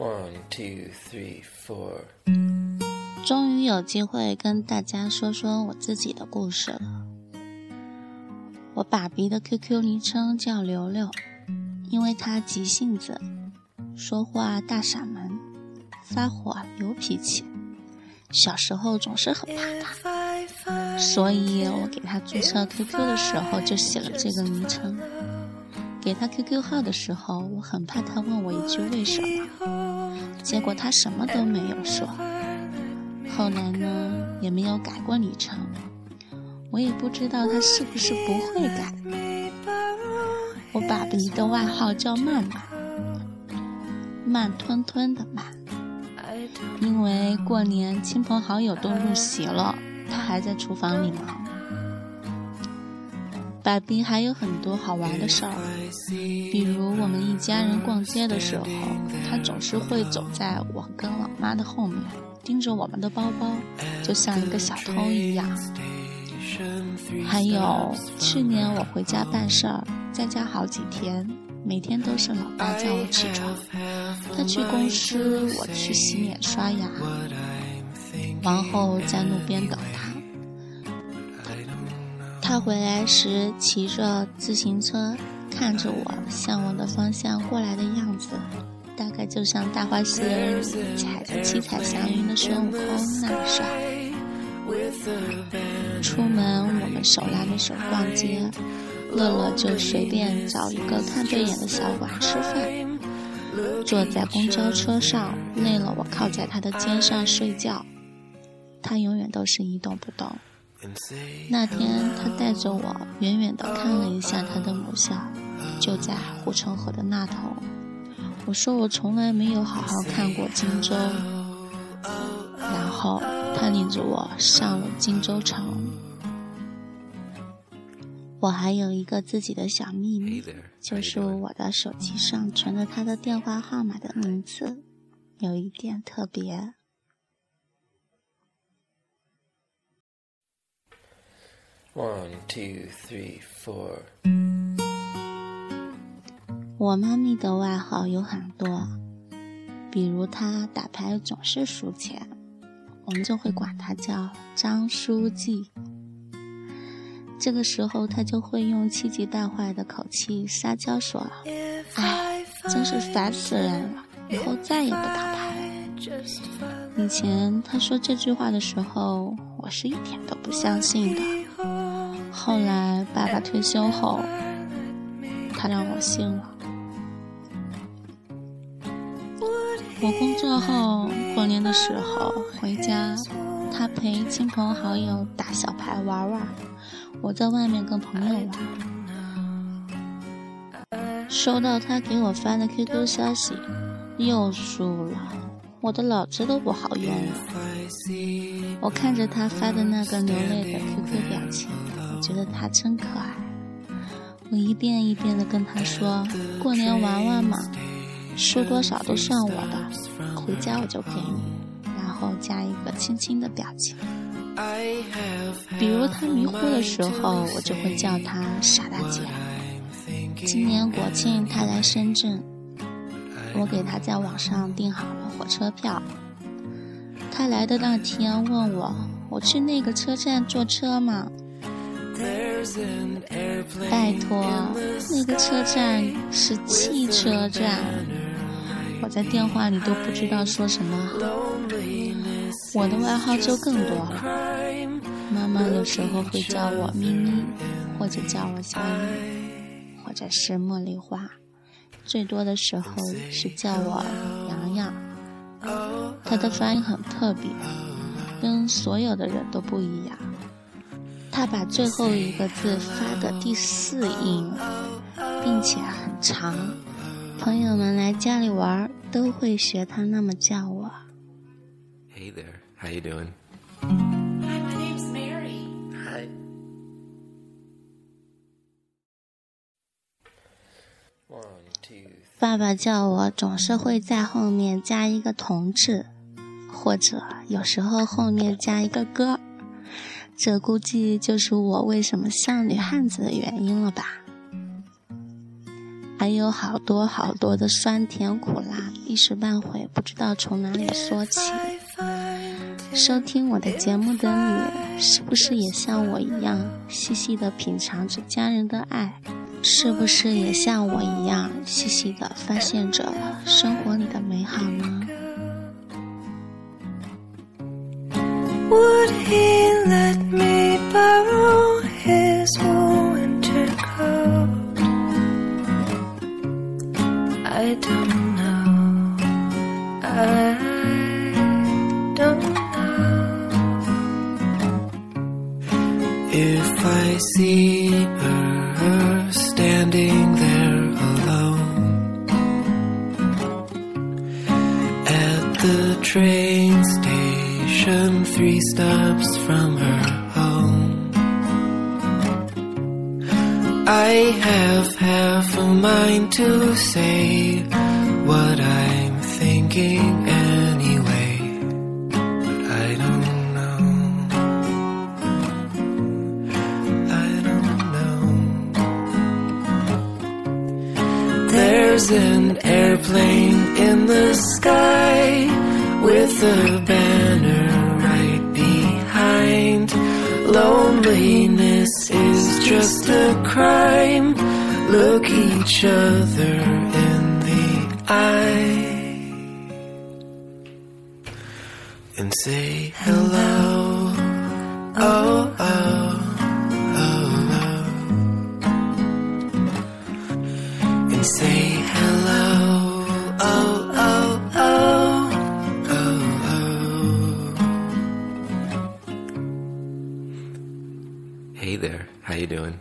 One, two, three, four。终于有机会跟大家说说我自己的故事了。我爸比的 QQ 昵称叫刘刘，因为他急性子，说话大嗓门，发火有脾气，小时候总是很怕他，所以我给他注册 QQ 的时候就写了这个昵称。给他 QQ 号的时候，我很怕他问我一句为什么，结果他什么都没有说。后来呢，也没有改过昵称，我也不知道他是不是不会改。我爸比的外号叫慢慢，慢吞吞的慢，因为过年亲朋好友都入席了，他还在厨房里忙。爸比还有很多好玩的事儿，比如我们一家人逛街的时候，他总是会走在我跟老妈的后面，盯着我们的包包，就像一个小偷一样。还有去年我回家办事儿，在家好几天，每天都是老爸叫我起床，他去公司，我去洗脸刷牙，然后在路边等他。他回来时骑着自行车，看着我向我的方向过来的样子，大概就像《大话西游》里踩着七彩祥云的孙悟空那么帅。出门我们手拉着手逛街，乐乐就随便找一个看对眼的小馆吃饭。坐在公交车上，累了我靠在他的肩上睡觉，他永远都是一动不动。那天，他带着我远远地看了一下他的母校，就在护城河的那头。我说我从来没有好好看过荆州。然后他领着我上了荆州城。我还有一个自己的小秘密，就是我的手机上存着他的电话号码的名字，有一点特别。One, two, three, four。我妈咪的外号有很多，比如她打牌总是输钱，我们就会管她叫张书记。这个时候，她就会用气急败坏的口气撒娇说：“哎，真是烦死人了，以后再也不打牌了。”以前她说这句话的时候，我是一点都不相信的。后来爸爸退休后，他让我信了。我工作后过年的时候回家，他陪亲朋好友打小牌玩玩，我在外面跟朋友玩。收到他给我发的 QQ 消息，又输了，我的脑子都不好用了。我看着他发的那个流泪的 QQ 表情。我觉得他真可爱，我一遍一遍的跟他说：“过年玩玩嘛，输多少都算我的，回家我就给你。”然后加一个亲亲的表情。比如他迷糊的时候，我就会叫他傻大姐。今年国庆他来深圳，我给他在网上订好了火车票。他来的那天问我：“我去那个车站坐车吗？”拜托，那个车站是汽车站，我在电话里都不知道说什么好。我的外号就更多了，妈妈有时候会叫我咪咪，或者叫我小雨，或者是茉莉花，最多的时候是叫我洋洋。他的发音很特别，跟所有的人都不一样。他把最后一个字发的第四音，并且很长。朋友们来家里玩都会学他那么叫我。Hey there, how you doing? 爸爸叫我总是会在后面加一个同志，或者有时候后面加一个哥。这估计就是我为什么像女汉子的原因了吧。还有好多好多的酸甜苦辣，一时半会不知道从哪里说起。收听我的节目的你，是不是也像我一样细细的品尝着家人的爱？是不是也像我一样细细的发现着生活里的美好呢？Would he let train station, three stops from her home, I have half a mind to say what I'm thinking anyway, but I don't know. I don't know. There's an airplane in the sky with a banner right behind. Loneliness is just a crime. Look each other in the eye and say hello. doing?